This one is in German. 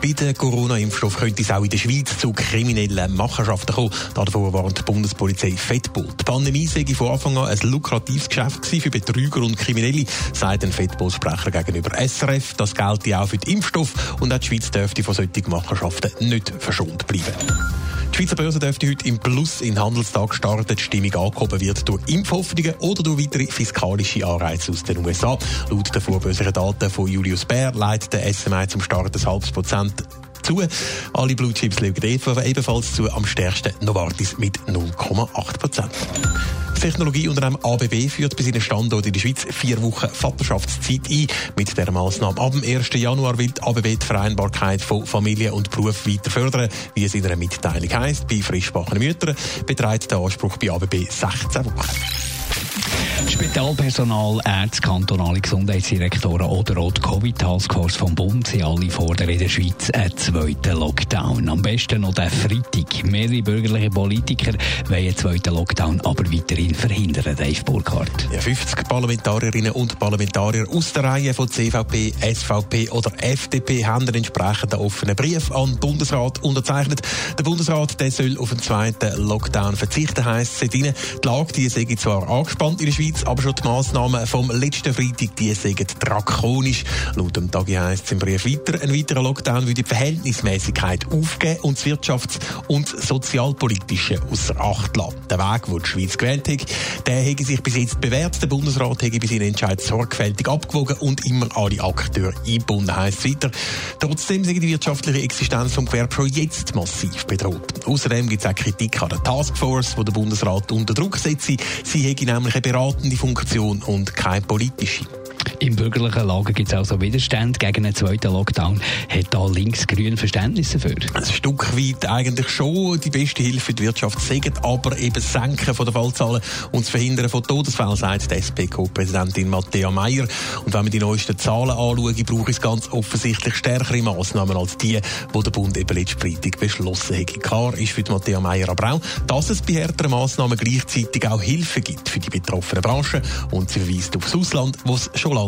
Bei den Corona-Impfstoff könnte es auch in der Schweiz zu kriminellen Machenschaften kommen. Davor warnt die Bundespolizei Fettbull. Die Pandemie sei von Anfang an ein lukratives Geschäft für Betrüger und Kriminelle, sagt ein Fettbull-Sprecher gegenüber SRF. Das gelte auch für den Impfstoff und auch die Schweiz dürfte von solchen Machenschaften nicht verschont bleiben. Die Schweizer Börse dürfte heute im Plus in den Handelstag starten. Die Stimmung angehoben wird durch Impfhoffnungen oder durch weitere fiskalische Anreize aus den USA. Laut den vorbörslichen Daten von Julius Baer leitet der SMI zum Start ein halbes Prozent zu. Alle Blue Chips legen ebenfalls zu, am stärksten Novartis mit 0,8 Prozent. Technologieunternehmen ABB führt bei seinen Standort in der Schweiz vier Wochen Vaterschaftszeit ein. Mit dieser Maßnahme ab dem 1. Januar will die ABB die Vereinbarkeit von Familie und Beruf weiter fördern, wie es in einer Mitteilung heisst. Bei frischbachenden Müttern beträgt der Anspruch bei ABB 16 Wochen. Spitalpersonal, Ärzte, kantonale Gesundheitsdirektoren oder auch die Covid-Taskforce vom Bund sind alle fordern in der Schweiz einen zweiten Lockdown. Am besten noch den Freitag. Mehrere bürgerliche Politiker wollen einen zweiten Lockdown aber weiterhin verhindern. Dave Burkhardt. Ja, 50 Parlamentarierinnen und Parlamentarier aus der Reihe von CVP, SVP oder FDP haben einen entsprechenden offenen Brief an den Bundesrat unterzeichnet. Der Bundesrat der soll auf einen zweiten Lockdown verzichten, heisst es. Die Lage die sei zwar angespannt in der Schweiz, aber schon die Massnahmen vom letzten Freitag, die sagen drakonisch. Laut dem Tagi heisst es im Brief weiter, ein weiterer Lockdown würde die Verhältnismäßigkeit aufgeben und das Wirtschafts- und Sozialpolitische außer Acht lassen. Der Weg, den die Schweiz gewählt hat, der hätte sich bis jetzt bewährt. Der Bundesrat hätte bei seinen Entscheid sorgfältig abgewogen und immer alle Akteure eingebunden, heisst es weiter. Trotzdem sind die wirtschaftliche Existenz vom Gewerbe jetzt massiv bedroht. Außerdem gibt es auch Kritik an der Taskforce, die der Bundesrat unter Druck setzt. Sie hätte nämlich eine beratende Funktion und keine politische. Im bürgerlichen Lager gibt es also Widerstand gegen einen zweiten Lockdown. Hat da links-grün Verständnis dafür? Ein Stück weit eigentlich schon. Die beste Hilfe für die Wirtschaft sagen, aber eben Senken von der Fallzahlen und das Verhindern von Todesfällen, sagt die SPK-Präsidentin Matthäa Meyer. Und wenn man die neuesten Zahlen anschaut, braucht es ganz offensichtlich stärkere Massnahmen als die, die der Bund eben letzte Freitag beschlossen hat. Klar ist für die Matthäa Meyer aber auch, dass es bei härteren Massnahmen gleichzeitig auch Hilfe gibt für die betroffenen Branchen. Und sie verweist auf das Ausland, wo es schon lange